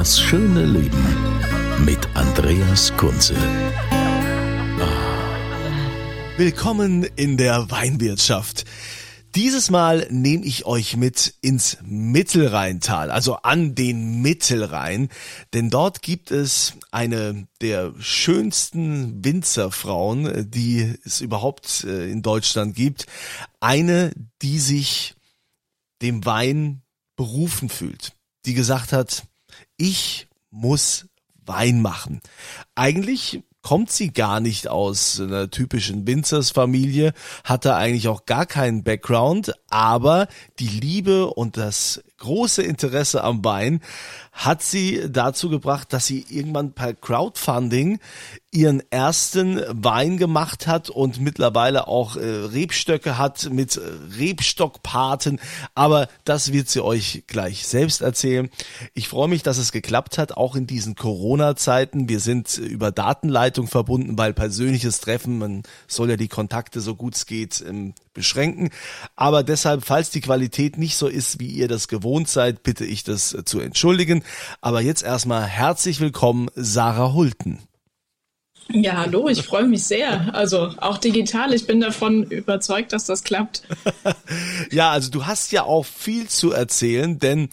Das schöne Leben mit Andreas Kunze. Willkommen in der Weinwirtschaft. Dieses Mal nehme ich euch mit ins Mittelrheintal, also an den Mittelrhein, denn dort gibt es eine der schönsten Winzerfrauen, die es überhaupt äh, in Deutschland gibt. Eine, die sich dem Wein berufen fühlt, die gesagt hat, ich muss Wein machen. Eigentlich kommt sie gar nicht aus einer typischen Winzersfamilie, hatte eigentlich auch gar keinen Background, aber die Liebe und das große Interesse am Wein hat sie dazu gebracht, dass sie irgendwann per Crowdfunding ihren ersten Wein gemacht hat und mittlerweile auch äh, Rebstöcke hat mit äh, Rebstockpaten. Aber das wird sie euch gleich selbst erzählen. Ich freue mich, dass es geklappt hat, auch in diesen Corona-Zeiten. Wir sind über Datenleitung verbunden, weil persönliches Treffen, man soll ja die Kontakte so gut es geht ähm, beschränken. Aber deshalb, falls die Qualität nicht so ist, wie ihr das gewohnt seid, bitte ich das äh, zu entschuldigen. Aber jetzt erstmal herzlich willkommen, Sarah Hulten. Ja, hallo, ich freue mich sehr. Also auch digital, ich bin davon überzeugt, dass das klappt. ja, also du hast ja auch viel zu erzählen, denn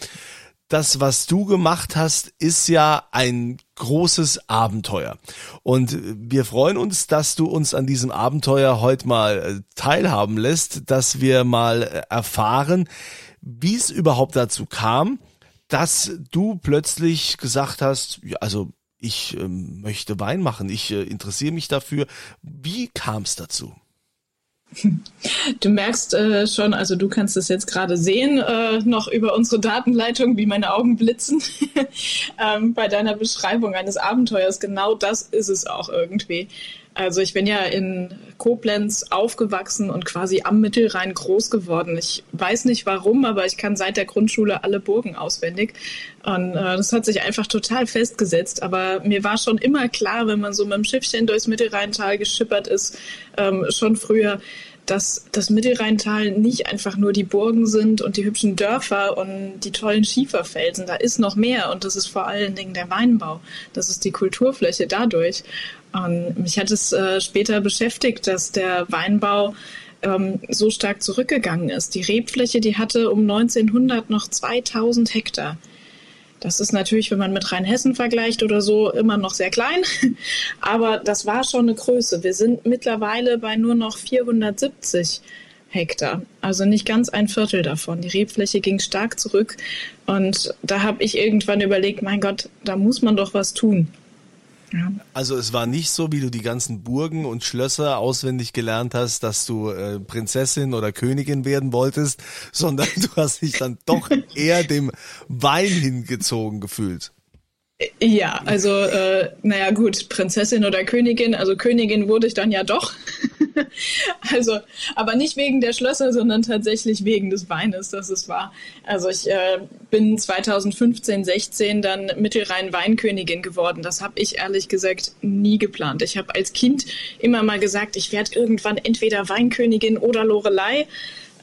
das, was du gemacht hast, ist ja ein großes Abenteuer. Und wir freuen uns, dass du uns an diesem Abenteuer heute mal äh, teilhaben lässt, dass wir mal äh, erfahren, wie es überhaupt dazu kam, dass du plötzlich gesagt hast, ja, also ich ähm, möchte Wein machen, ich äh, interessiere mich dafür. Wie kam es dazu? Du merkst äh, schon, also du kannst es jetzt gerade sehen, äh, noch über unsere Datenleitung, wie meine Augen blitzen ähm, bei deiner Beschreibung eines Abenteuers. Genau das ist es auch irgendwie. Also ich bin ja in Koblenz aufgewachsen und quasi am Mittelrhein groß geworden. Ich weiß nicht warum, aber ich kann seit der Grundschule alle Burgen auswendig. Und äh, das hat sich einfach total festgesetzt. Aber mir war schon immer klar, wenn man so mit dem Schiffchen durchs Mittelrheintal geschippert ist, ähm, schon früher, dass das Mittelrheintal nicht einfach nur die Burgen sind und die hübschen Dörfer und die tollen Schieferfelsen. Da ist noch mehr und das ist vor allen Dingen der Weinbau. Das ist die Kulturfläche dadurch. Und mich hat es äh, später beschäftigt, dass der Weinbau ähm, so stark zurückgegangen ist. Die Rebfläche, die hatte um 1900 noch 2000 Hektar. Das ist natürlich, wenn man mit Rheinhessen vergleicht oder so, immer noch sehr klein. Aber das war schon eine Größe. Wir sind mittlerweile bei nur noch 470 Hektar. Also nicht ganz ein Viertel davon. Die Rebfläche ging stark zurück. Und da habe ich irgendwann überlegt, mein Gott, da muss man doch was tun. Ja. Also es war nicht so, wie du die ganzen Burgen und Schlösser auswendig gelernt hast, dass du äh, Prinzessin oder Königin werden wolltest, sondern du hast dich dann doch eher dem Wein hingezogen gefühlt. Ja, also äh, naja gut, Prinzessin oder Königin, also Königin wurde ich dann ja doch. also, aber nicht wegen der Schlösser, sondern tatsächlich wegen des Weines, das es war. Also ich äh, bin 2015, 16 dann Mittelrhein-Weinkönigin geworden. Das habe ich ehrlich gesagt nie geplant. Ich habe als Kind immer mal gesagt, ich werde irgendwann entweder Weinkönigin oder Lorelei.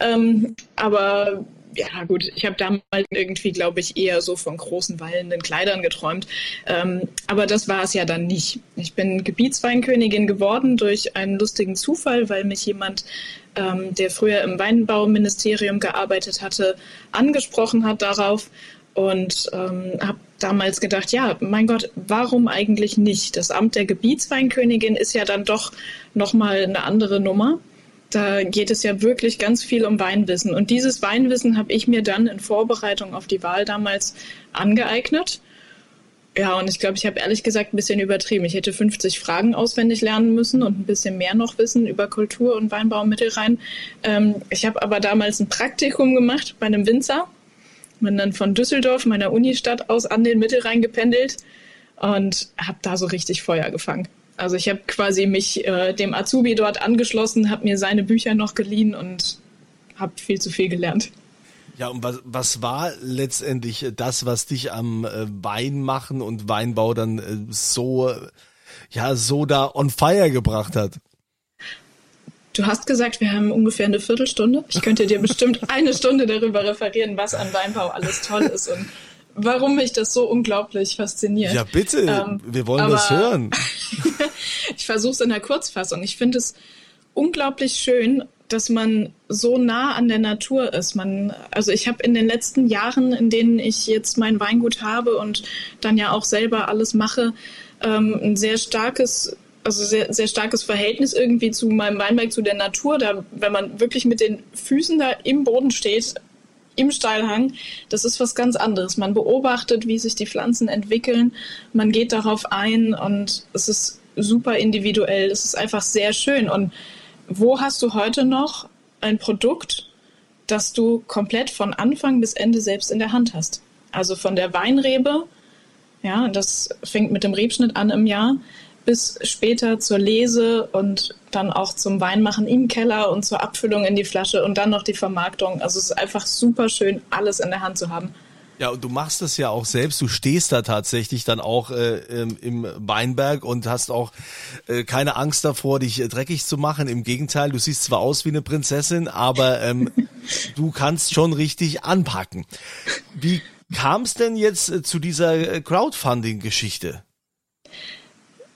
Ähm, aber ja gut, ich habe damals irgendwie, glaube ich, eher so von großen wallenden Kleidern geträumt. Ähm, aber das war es ja dann nicht. Ich bin Gebietsweinkönigin geworden durch einen lustigen Zufall, weil mich jemand, ähm, der früher im Weinbauministerium gearbeitet hatte, angesprochen hat darauf und ähm, habe damals gedacht, ja, mein Gott, warum eigentlich nicht? Das Amt der Gebietsweinkönigin ist ja dann doch nochmal eine andere Nummer da geht es ja wirklich ganz viel um Weinwissen. Und dieses Weinwissen habe ich mir dann in Vorbereitung auf die Wahl damals angeeignet. Ja, und ich glaube, ich habe ehrlich gesagt ein bisschen übertrieben. Ich hätte 50 Fragen auswendig lernen müssen und ein bisschen mehr noch wissen über Kultur und Weinbau im Mittelrhein. Ähm, ich habe aber damals ein Praktikum gemacht bei einem Winzer. Bin dann von Düsseldorf, meiner Unistadt, aus an den Mittelrhein gependelt und habe da so richtig Feuer gefangen. Also ich habe quasi mich äh, dem Azubi dort angeschlossen, habe mir seine Bücher noch geliehen und habe viel zu viel gelernt. Ja, und was, was war letztendlich das, was dich am äh, Weinmachen und Weinbau dann äh, so, ja, so da on fire gebracht hat? Du hast gesagt, wir haben ungefähr eine Viertelstunde. Ich könnte dir bestimmt eine Stunde darüber referieren, was an Weinbau alles toll ist und warum mich das so unglaublich fasziniert. Ja, bitte, ähm, wir wollen das hören. ich versuche es in der Kurzfassung. Ich finde es unglaublich schön, dass man so nah an der Natur ist. Man, also ich habe in den letzten Jahren, in denen ich jetzt mein Weingut habe und dann ja auch selber alles mache, ähm, ein sehr starkes also sehr, sehr starkes Verhältnis irgendwie zu meinem Weinberg, zu der Natur. Da, wenn man wirklich mit den Füßen da im Boden steht, im Steilhang, das ist was ganz anderes. Man beobachtet, wie sich die Pflanzen entwickeln, man geht darauf ein und es ist super individuell. Es ist einfach sehr schön und wo hast du heute noch ein Produkt, das du komplett von Anfang bis Ende selbst in der Hand hast? Also von der Weinrebe, ja, das fängt mit dem Rebschnitt an im Jahr, bis später zur Lese und dann auch zum Weinmachen im Keller und zur Abfüllung in die Flasche und dann noch die Vermarktung. Also es ist einfach super schön, alles in der Hand zu haben. Ja, und du machst das ja auch selbst. Du stehst da tatsächlich dann auch äh, im Weinberg und hast auch äh, keine Angst davor, dich äh, dreckig zu machen. Im Gegenteil, du siehst zwar aus wie eine Prinzessin, aber ähm, du kannst schon richtig anpacken. Wie kam es denn jetzt äh, zu dieser äh, Crowdfunding-Geschichte?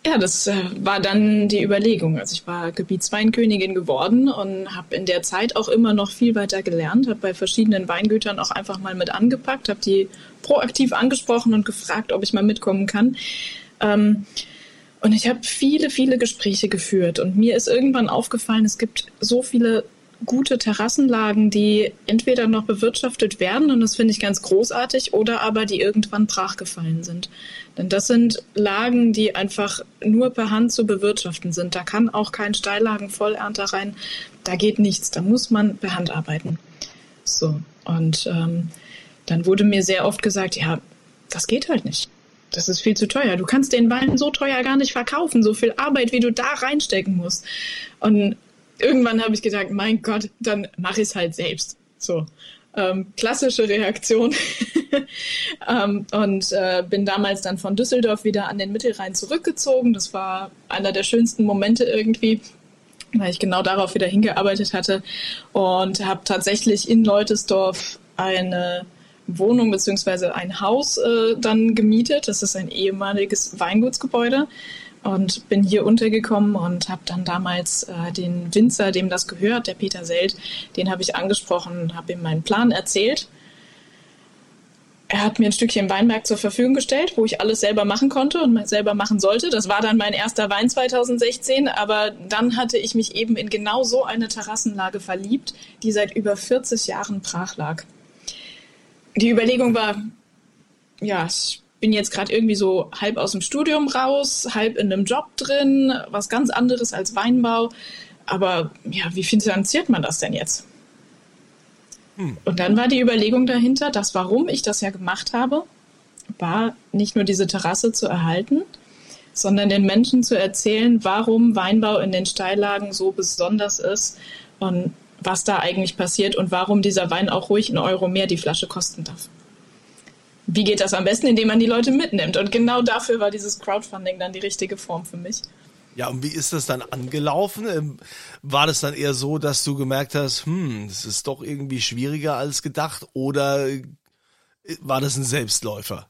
Ja, das äh, war dann die Überlegung. Also ich war Gebietsweinkönigin geworden und habe in der Zeit auch immer noch viel weiter gelernt, habe bei verschiedenen Weingütern auch einfach mal mit angepackt, habe die proaktiv angesprochen und gefragt, ob ich mal mitkommen kann. Ähm, und ich habe viele, viele Gespräche geführt und mir ist irgendwann aufgefallen, es gibt so viele gute Terrassenlagen, die entweder noch bewirtschaftet werden, und das finde ich ganz großartig, oder aber die irgendwann brachgefallen sind. Denn das sind Lagen, die einfach nur per Hand zu bewirtschaften sind. Da kann auch kein Steillagenvollernter rein. Da geht nichts. Da muss man per Hand arbeiten. So. Und ähm, dann wurde mir sehr oft gesagt, ja, das geht halt nicht. Das ist viel zu teuer. Du kannst den Wein so teuer gar nicht verkaufen, so viel Arbeit, wie du da reinstecken musst. Und irgendwann habe ich gedacht, mein Gott, dann mache ich es halt selbst. So. Ähm, klassische Reaktion. ähm, und äh, bin damals dann von Düsseldorf wieder an den Mittelrhein zurückgezogen. Das war einer der schönsten Momente irgendwie, weil ich genau darauf wieder hingearbeitet hatte und habe tatsächlich in Leutesdorf eine Wohnung beziehungsweise ein Haus äh, dann gemietet. Das ist ein ehemaliges Weingutsgebäude und bin hier untergekommen und habe dann damals äh, den Winzer, dem das gehört, der Peter Selt, den habe ich angesprochen, habe ihm meinen Plan erzählt. Er hat mir ein Stückchen Weinberg zur Verfügung gestellt, wo ich alles selber machen konnte und selber machen sollte. Das war dann mein erster Wein 2016, aber dann hatte ich mich eben in genau so eine Terrassenlage verliebt, die seit über 40 Jahren brach lag. Die Überlegung war, ja, bin jetzt gerade irgendwie so halb aus dem Studium raus, halb in einem Job drin, was ganz anderes als Weinbau. Aber ja, wie finanziert man das denn jetzt? Hm. Und dann war die Überlegung dahinter, dass warum ich das ja gemacht habe, war nicht nur diese Terrasse zu erhalten, sondern den Menschen zu erzählen, warum Weinbau in den Steillagen so besonders ist und was da eigentlich passiert und warum dieser Wein auch ruhig einen Euro mehr die Flasche kosten darf wie geht das am besten, indem man die Leute mitnimmt? Und genau dafür war dieses Crowdfunding dann die richtige Form für mich. Ja, und wie ist das dann angelaufen? Ähm, war das dann eher so, dass du gemerkt hast, hm, das ist doch irgendwie schwieriger als gedacht oder äh, war das ein Selbstläufer?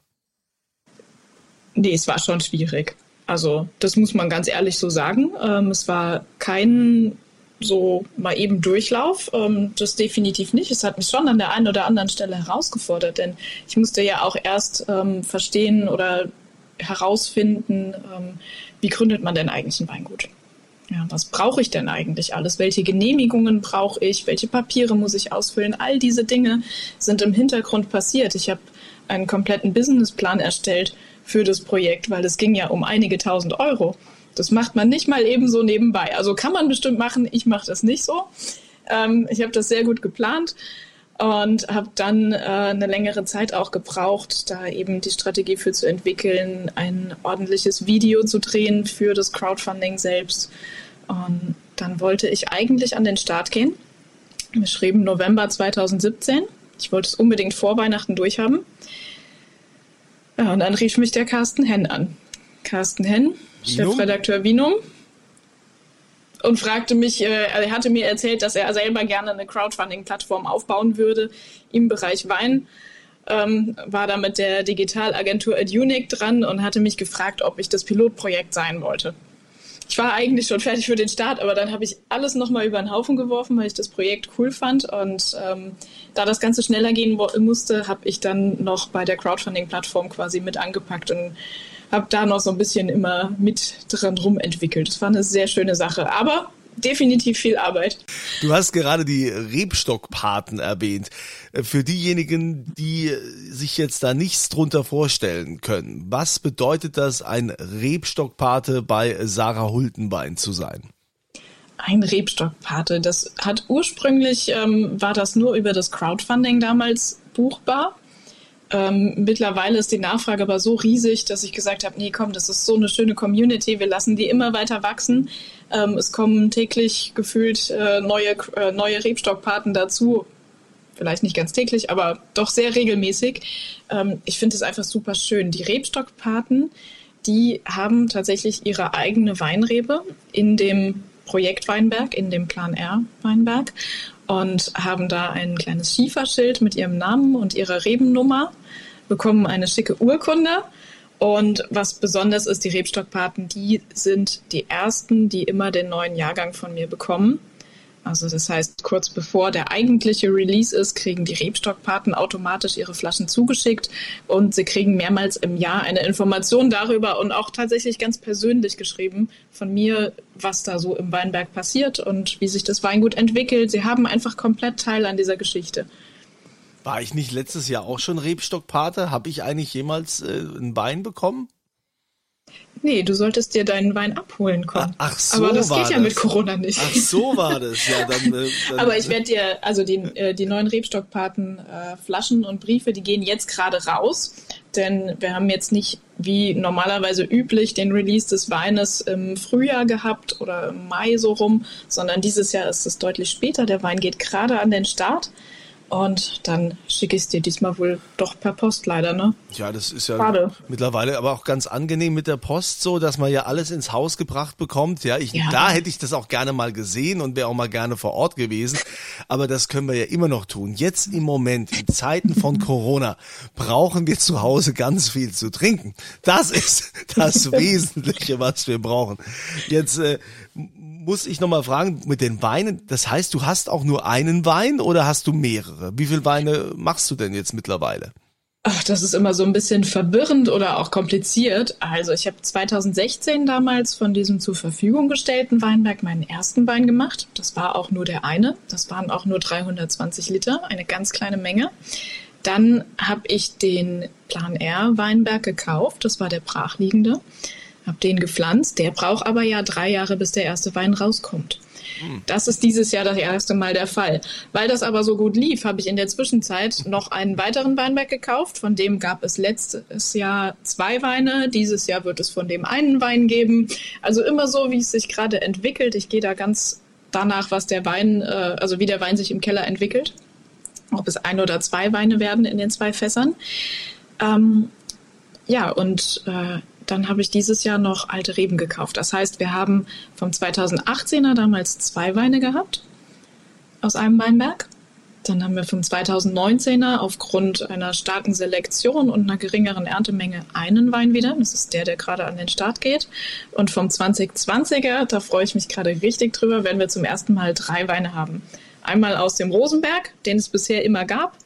Nee, es war schon schwierig. Also, das muss man ganz ehrlich so sagen. Ähm, es war kein so mal eben Durchlauf. Ähm, das definitiv nicht. Es hat mich schon an der einen oder anderen Stelle herausgefordert, denn ich musste ja auch erst ähm, verstehen oder herausfinden, ähm, wie gründet man denn eigentlich ein Weingut? Ja, was brauche ich denn eigentlich alles? Welche Genehmigungen brauche ich? Welche Papiere muss ich ausfüllen? All diese Dinge sind im Hintergrund passiert. Ich habe einen kompletten Businessplan erstellt für das Projekt, weil es ging ja um einige tausend Euro. Das macht man nicht mal eben so nebenbei. Also kann man bestimmt machen, ich mache das nicht so. Ähm, ich habe das sehr gut geplant und habe dann äh, eine längere Zeit auch gebraucht, da eben die Strategie für zu entwickeln, ein ordentliches Video zu drehen für das Crowdfunding selbst. Und dann wollte ich eigentlich an den Start gehen. Wir schrieben November 2017. Ich wollte es unbedingt vor Weihnachten durchhaben. Und dann rief mich der Carsten Henn an. Carsten Henn? Chefredakteur Vinum, und fragte mich, äh, er hatte mir erzählt, dass er selber gerne eine Crowdfunding-Plattform aufbauen würde im Bereich Wein. Ähm, war da mit der Digitalagentur Adunic dran und hatte mich gefragt, ob ich das Pilotprojekt sein wollte. Ich war eigentlich schon fertig für den Start, aber dann habe ich alles nochmal über den Haufen geworfen, weil ich das Projekt cool fand. Und ähm, da das Ganze schneller gehen musste, habe ich dann noch bei der Crowdfunding-Plattform quasi mit angepackt und habe da noch so ein bisschen immer mit dran rum entwickelt. Das war eine sehr schöne Sache. Aber definitiv viel Arbeit. Du hast gerade die Rebstockpaten erwähnt. Für diejenigen, die sich jetzt da nichts drunter vorstellen können, was bedeutet das, ein Rebstockpate bei Sarah Hultenbein zu sein? Ein Rebstockpate. Das hat ursprünglich, ähm, war das nur über das Crowdfunding damals buchbar. Ähm, mittlerweile ist die Nachfrage aber so riesig, dass ich gesagt habe, nee, komm, das ist so eine schöne Community, wir lassen die immer weiter wachsen. Ähm, es kommen täglich gefühlt äh, neue, äh, neue Rebstockpaten dazu. Vielleicht nicht ganz täglich, aber doch sehr regelmäßig. Ähm, ich finde es einfach super schön. Die Rebstockpaten, die haben tatsächlich ihre eigene Weinrebe in dem Projekt Weinberg, in dem Plan R Weinberg und haben da ein kleines Schieferschild mit ihrem Namen und ihrer Rebennummer, bekommen eine schicke Urkunde. Und was besonders ist, die Rebstockpaten, die sind die ersten, die immer den neuen Jahrgang von mir bekommen. Also das heißt, kurz bevor der eigentliche Release ist, kriegen die Rebstockpaten automatisch ihre Flaschen zugeschickt und sie kriegen mehrmals im Jahr eine Information darüber und auch tatsächlich ganz persönlich geschrieben von mir, was da so im Weinberg passiert und wie sich das Weingut entwickelt. Sie haben einfach komplett Teil an dieser Geschichte. War ich nicht letztes Jahr auch schon Rebstockpate? Habe ich eigentlich jemals äh, ein Wein bekommen? Nee, du solltest dir deinen Wein abholen kommen. Ach, ach so Aber das geht ja das. mit Corona nicht. Ach so war das. Ja, dann, äh, dann, Aber ich werde dir, also die, äh, die neuen Rebstockpaten äh, Flaschen und Briefe, die gehen jetzt gerade raus. Denn wir haben jetzt nicht wie normalerweise üblich den Release des Weines im Frühjahr gehabt oder im Mai so rum, sondern dieses Jahr ist es deutlich später. Der Wein geht gerade an den Start. Und dann schicke ich es dir diesmal wohl doch per Post leider, ne? Ja, das ist ja Schade. mittlerweile aber auch ganz angenehm mit der Post so, dass man ja alles ins Haus gebracht bekommt. Ja, ich, Ja. da hätte ich das auch gerne mal gesehen und wäre auch mal gerne vor Ort gewesen. Aber das können wir ja immer noch tun. Jetzt im Moment, in Zeiten von Corona, brauchen wir zu Hause ganz viel zu trinken. Das ist das Wesentliche, was wir brauchen. Jetzt äh, muss ich nochmal fragen, mit den Weinen, das heißt, du hast auch nur einen Wein oder hast du mehrere? Wie viele Weine machst du denn jetzt mittlerweile? Ach, das ist immer so ein bisschen verwirrend oder auch kompliziert. Also ich habe 2016 damals von diesem zur Verfügung gestellten Weinberg meinen ersten Wein gemacht. Das war auch nur der eine. Das waren auch nur 320 Liter, eine ganz kleine Menge. Dann habe ich den Plan R Weinberg gekauft. Das war der brachliegende. Habe den gepflanzt. Der braucht aber ja drei Jahre, bis der erste Wein rauskommt. Das ist dieses Jahr das erste Mal der Fall. Weil das aber so gut lief, habe ich in der Zwischenzeit noch einen weiteren Weinberg gekauft. Von dem gab es letztes Jahr zwei Weine. Dieses Jahr wird es von dem einen Wein geben. Also immer so, wie es sich gerade entwickelt. Ich gehe da ganz danach, was der Wein, äh, also wie der Wein sich im Keller entwickelt. Ob es ein oder zwei Weine werden in den zwei Fässern. Ähm, ja, und äh, dann habe ich dieses Jahr noch alte Reben gekauft. Das heißt, wir haben vom 2018er damals zwei Weine gehabt aus einem Weinberg. Dann haben wir vom 2019er aufgrund einer starken Selektion und einer geringeren Erntemenge einen Wein wieder. Das ist der, der gerade an den Start geht. Und vom 2020er, da freue ich mich gerade richtig drüber, werden wir zum ersten Mal drei Weine haben. Einmal aus dem Rosenberg, den es bisher immer gab.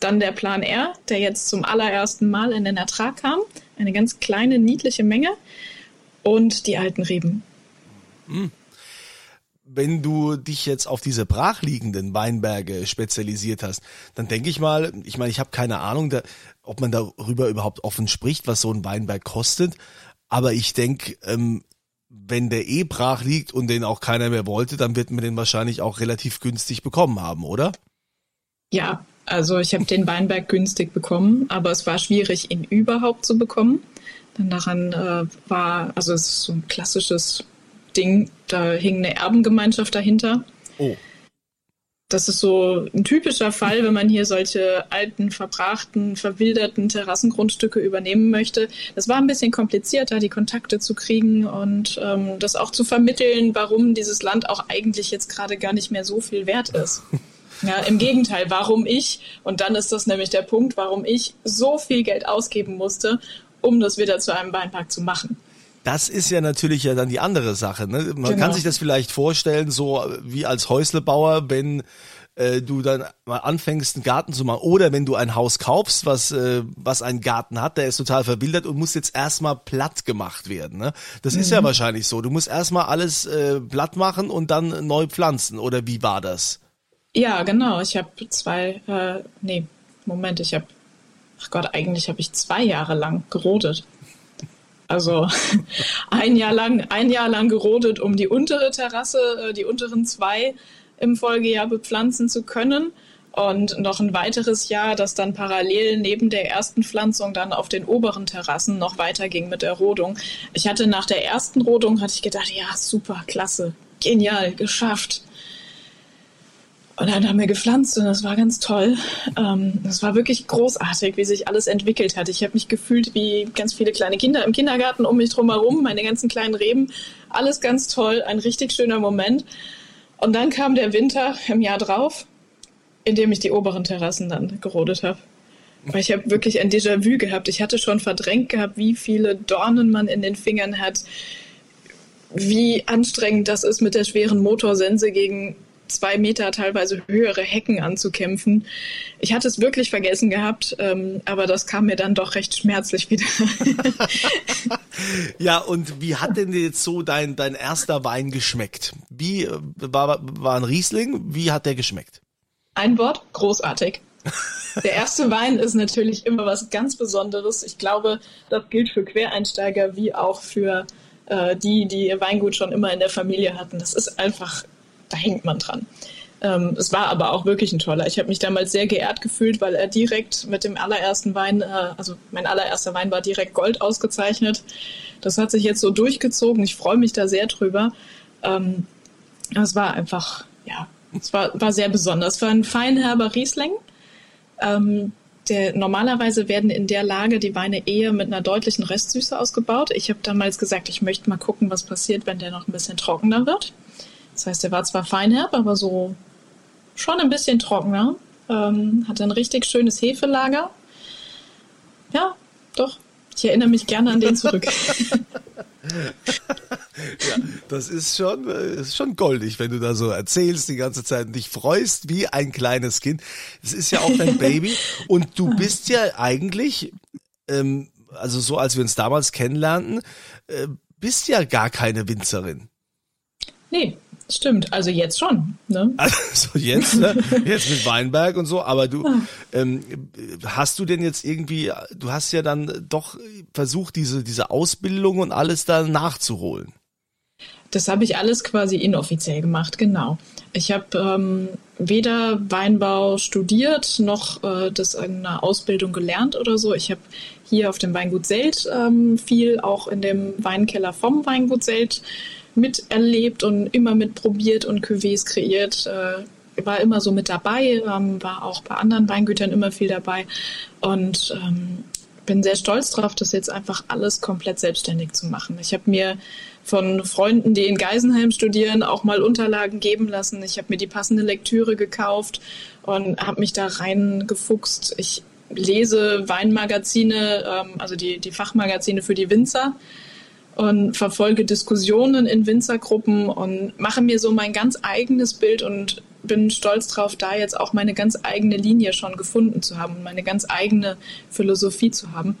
Dann der Plan R, der jetzt zum allerersten Mal in den Ertrag kam. Eine ganz kleine, niedliche Menge. Und die alten Reben. wenn du dich jetzt auf diese brachliegenden Weinberge spezialisiert hast, dann denke ich mal, ich meine, ich habe keine Ahnung, da, ob man darüber überhaupt offen spricht, was so ein Weinberg kostet. Aber ich denke, ähm, wenn der eh brach liegt und den auch keiner mehr wollte, dann wird man den wahrscheinlich auch relativ günstig bekommen haben, oder? Ja, also ich habe den Weinberg günstig bekommen, aber es war schwierig, ihn überhaupt zu bekommen. Denn daran äh, war, also es ist so ein klassisches Ding, da hing eine Erbengemeinschaft dahinter. Oh. Das ist so ein typischer Fall, wenn man hier solche alten, verbrachten, verwilderten Terrassengrundstücke übernehmen möchte. Das war ein bisschen komplizierter, die Kontakte zu kriegen und ähm, das auch zu vermitteln, warum dieses Land auch eigentlich jetzt gerade gar nicht mehr so viel wert ist. Ja, im Gegenteil, warum ich, und dann ist das nämlich der Punkt, warum ich so viel Geld ausgeben musste, um das wieder zu einem Weinpark zu machen. Das ist ja natürlich ja dann die andere Sache. Ne? Man genau. kann sich das vielleicht vorstellen, so wie als Häuslebauer, wenn äh, du dann mal anfängst, einen Garten zu machen. Oder wenn du ein Haus kaufst, was, äh, was einen Garten hat, der ist total verwildert und muss jetzt erstmal platt gemacht werden. Ne? Das mhm. ist ja mhm. wahrscheinlich so. Du musst erstmal alles äh, platt machen und dann neu pflanzen. Oder wie war das? Ja, genau. Ich habe zwei, äh, nee, Moment, ich habe, ach Gott, eigentlich habe ich zwei Jahre lang gerodet. Also ein Jahr lang, ein Jahr lang gerodet, um die untere Terrasse, äh, die unteren zwei im Folgejahr bepflanzen zu können. Und noch ein weiteres Jahr, das dann parallel neben der ersten Pflanzung dann auf den oberen Terrassen noch weiterging mit der Rodung. Ich hatte nach der ersten Rodung, hatte ich gedacht, ja, super, klasse, genial, geschafft. Und dann haben wir gepflanzt und das war ganz toll. Ähm, das war wirklich großartig, wie sich alles entwickelt hat. Ich habe mich gefühlt wie ganz viele kleine Kinder im Kindergarten um mich drum herum, meine ganzen kleinen Reben. Alles ganz toll, ein richtig schöner Moment. Und dann kam der Winter im Jahr drauf, in dem ich die oberen Terrassen dann gerodet habe. Weil ich habe wirklich ein Déjà-vu gehabt. Ich hatte schon verdrängt gehabt, wie viele Dornen man in den Fingern hat, wie anstrengend das ist, mit der schweren Motorsense gegen zwei Meter teilweise höhere Hecken anzukämpfen. Ich hatte es wirklich vergessen gehabt, ähm, aber das kam mir dann doch recht schmerzlich wieder. ja, und wie hat denn jetzt so dein, dein erster Wein geschmeckt? Wie äh, war, war ein Riesling? Wie hat der geschmeckt? Ein Wort, großartig. Der erste Wein ist natürlich immer was ganz Besonderes. Ich glaube, das gilt für Quereinsteiger wie auch für äh, die, die ihr Weingut schon immer in der Familie hatten. Das ist einfach da hängt man dran. Ähm, es war aber auch wirklich ein toller. Ich habe mich damals sehr geehrt gefühlt, weil er direkt mit dem allerersten Wein, äh, also mein allererster Wein war direkt Gold ausgezeichnet. Das hat sich jetzt so durchgezogen. Ich freue mich da sehr drüber. Ähm, es war einfach, ja, es war, war sehr besonders. Es war ein feinherber Riesling. Ähm, der, normalerweise werden in der Lage die Weine eher mit einer deutlichen Restsüße ausgebaut. Ich habe damals gesagt, ich möchte mal gucken, was passiert, wenn der noch ein bisschen trockener wird. Das heißt, er war zwar feinherb, aber so schon ein bisschen trockener. Ähm, hatte ein richtig schönes Hefelager. Ja, doch. Ich erinnere mich gerne an den zurück. ja, das ist schon, äh, ist schon goldig, wenn du da so erzählst die ganze Zeit und dich freust wie ein kleines Kind. Es ist ja auch dein Baby und du bist ja eigentlich, ähm, also so als wir uns damals kennenlernten, äh, bist ja gar keine Winzerin. Nee, Stimmt, also jetzt schon. Ne? Also jetzt, ne? jetzt mit Weinberg und so, aber du ähm, hast du denn jetzt irgendwie, du hast ja dann doch versucht, diese, diese Ausbildung und alles da nachzuholen. Das habe ich alles quasi inoffiziell gemacht, genau. Ich habe ähm, weder Weinbau studiert noch äh, das in einer Ausbildung gelernt oder so. Ich habe hier auf dem Weingut Selt ähm, viel auch in dem Weinkeller vom Weingut Selt miterlebt und immer mitprobiert und Cuvées kreiert. Äh, war immer so mit dabei, ähm, war auch bei anderen Weingütern immer viel dabei und ähm, bin sehr stolz drauf, das jetzt einfach alles komplett selbstständig zu machen. Ich habe mir von Freunden, die in Geisenheim studieren, auch mal Unterlagen geben lassen. Ich habe mir die passende Lektüre gekauft und habe mich da reingefuchst. Ich lese Weinmagazine, ähm, also die, die Fachmagazine für die Winzer und verfolge Diskussionen in Winzergruppen und mache mir so mein ganz eigenes Bild und bin stolz drauf, da jetzt auch meine ganz eigene Linie schon gefunden zu haben und meine ganz eigene Philosophie zu haben.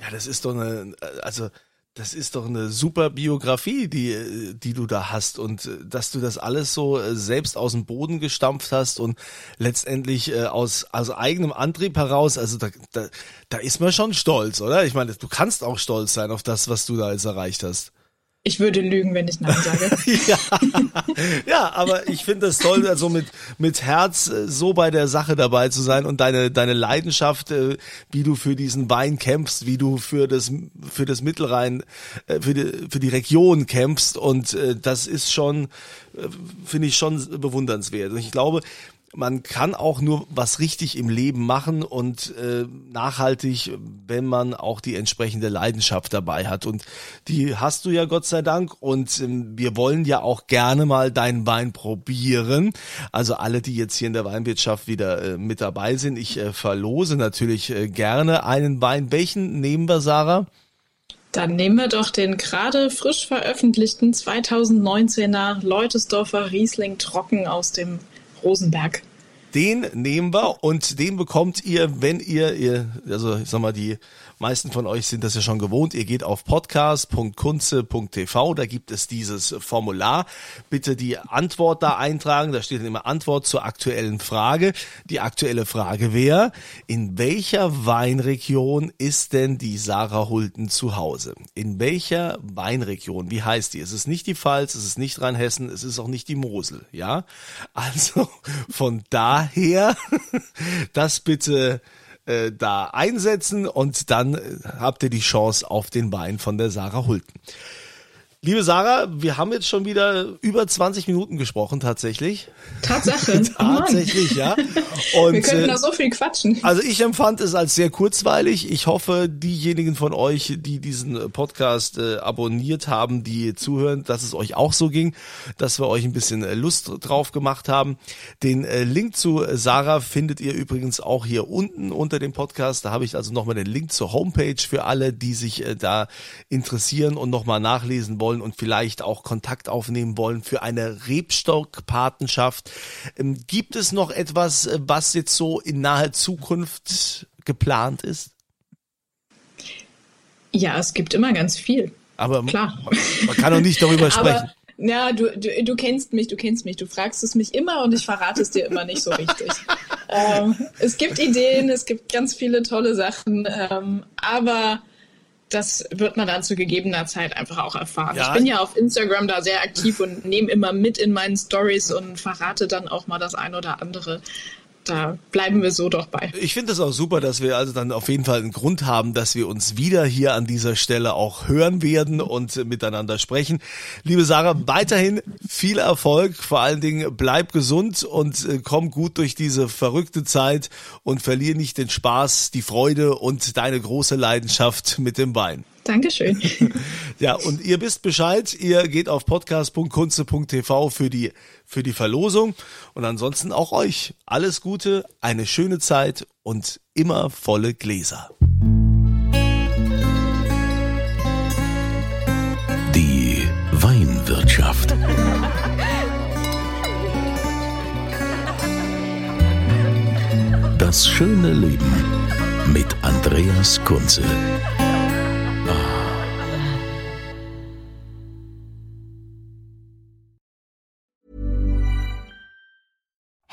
Ja, das ist doch eine, also Das ist doch eine super Biografie, die, die du da hast und äh, dass du das alles so äh, selbst aus dem Boden gestampft hast und letztendlich äh, aus, aus eigenem Antrieb heraus, also da, da, da ist man schon stolz, oder? Ich meine, du kannst auch stolz sein auf das, was du da jetzt erreicht hast. Ich würde lügen, wenn ich Nein sage. ja. ja, aber ich finde es toll, also mit, mit Herz äh, so bei der Sache dabei zu sein und deine, deine Leidenschaft, äh, wie du für diesen Wein kämpfst, wie du für das, für das Mittelrhein, äh, für die, für die Region kämpfst und das ist schon, finde ich schon bewundernswert. Und ich glaube, man kann auch nur was richtig im Leben machen und äh, nachhaltig, wenn man auch die entsprechende Leidenschaft dabei hat. Und die hast du ja Gott sei Dank. Und ähm, wir wollen ja auch gerne mal deinen Wein probieren. Also alle, die jetzt hier in der Weinwirtschaft wieder äh, mit dabei sind, ich äh, verlose natürlich äh, gerne einen Wein. Welchen nehmen wir, Sarah? Dann nehmen wir doch den gerade frisch veröffentlichten 2019er Leutesdorfer Riesling Trocken aus dem Rosenberg. Den nehmen wir und den bekommt ihr, wenn ihr, ihr also ich sag mal, die meisten von euch sind das ja schon gewohnt. Ihr geht auf podcast.kunze.tv, da gibt es dieses Formular. Bitte die Antwort da eintragen. Da steht dann immer Antwort zur aktuellen Frage. Die aktuelle Frage wäre, in welcher Weinregion ist denn die Sarah Hulten zu Hause? In welcher Weinregion? Wie heißt die? Es ist nicht die Pfalz, es ist nicht Rheinhessen, es ist auch nicht die Mosel, ja? Also von daher das bitte äh, da einsetzen und dann äh, habt ihr die Chance auf den Wein von der Sarah Hulten. Liebe Sarah, wir haben jetzt schon wieder über 20 Minuten gesprochen, tatsächlich. Tatsache. tatsächlich, ja. Und, wir könnten noch so viel quatschen. Also ich empfand es als sehr kurzweilig. Ich hoffe, diejenigen von euch, die diesen Podcast äh, abonniert haben, die zuhören, dass es euch auch so ging, dass wir euch ein bisschen äh, Lust drauf gemacht haben. Den äh, Link zu Sarah findet ihr übrigens auch hier unten unter dem Podcast. Da habe ich also nochmal den Link zur Homepage für alle, die sich äh, da interessieren und nochmal nachlesen wollen wollen und vielleicht auch Kontakt aufnehmen wollen für eine Rebstock-Patenschaft. Ähm, gibt es noch etwas, äh, was jetzt so in naher Zukunft geplant ist? Ja, es gibt immer ganz viel. Aber Klar. Man, kann doch nicht darüber sprechen. Ja, du, du, du kennst mich, du kennst mich. Du fragst es mich immer und ich verrate es dir immer nicht so richtig. ähm, es gibt Ideen, es gibt ganz viele tolle Sachen, ähm, aber das wird man dann zu gegebener Zeit einfach auch erfahren. Ja. Ich bin ja auf Instagram da sehr aktiv und nehme immer mit in meinen Stories und verrate dann auch mal das ein oder andere da bleiben wir so doch bei. Ich finde es auch super, dass wir also dann auf jeden Fall einen Grund haben, dass wir uns wieder hier an dieser Stelle auch hören werden und miteinander sprechen. Liebe Sarah, weiterhin viel Erfolg, vor allen Dingen bleib gesund und äh, komm gut durch diese verrückte Zeit und verlier nicht den Spaß, die Freude und deine große Leidenschaft mit dem Wein. Dankeschön. ja, und ihr wisst Bescheid, ihr geht auf podcast.kunze.tv für die, für die Verlosung. Und ansonsten auch euch alles Gute, eine schöne Zeit und immer volle Gläser. Die Weinwirtschaft. Das schöne Leben mit Andreas Kunze.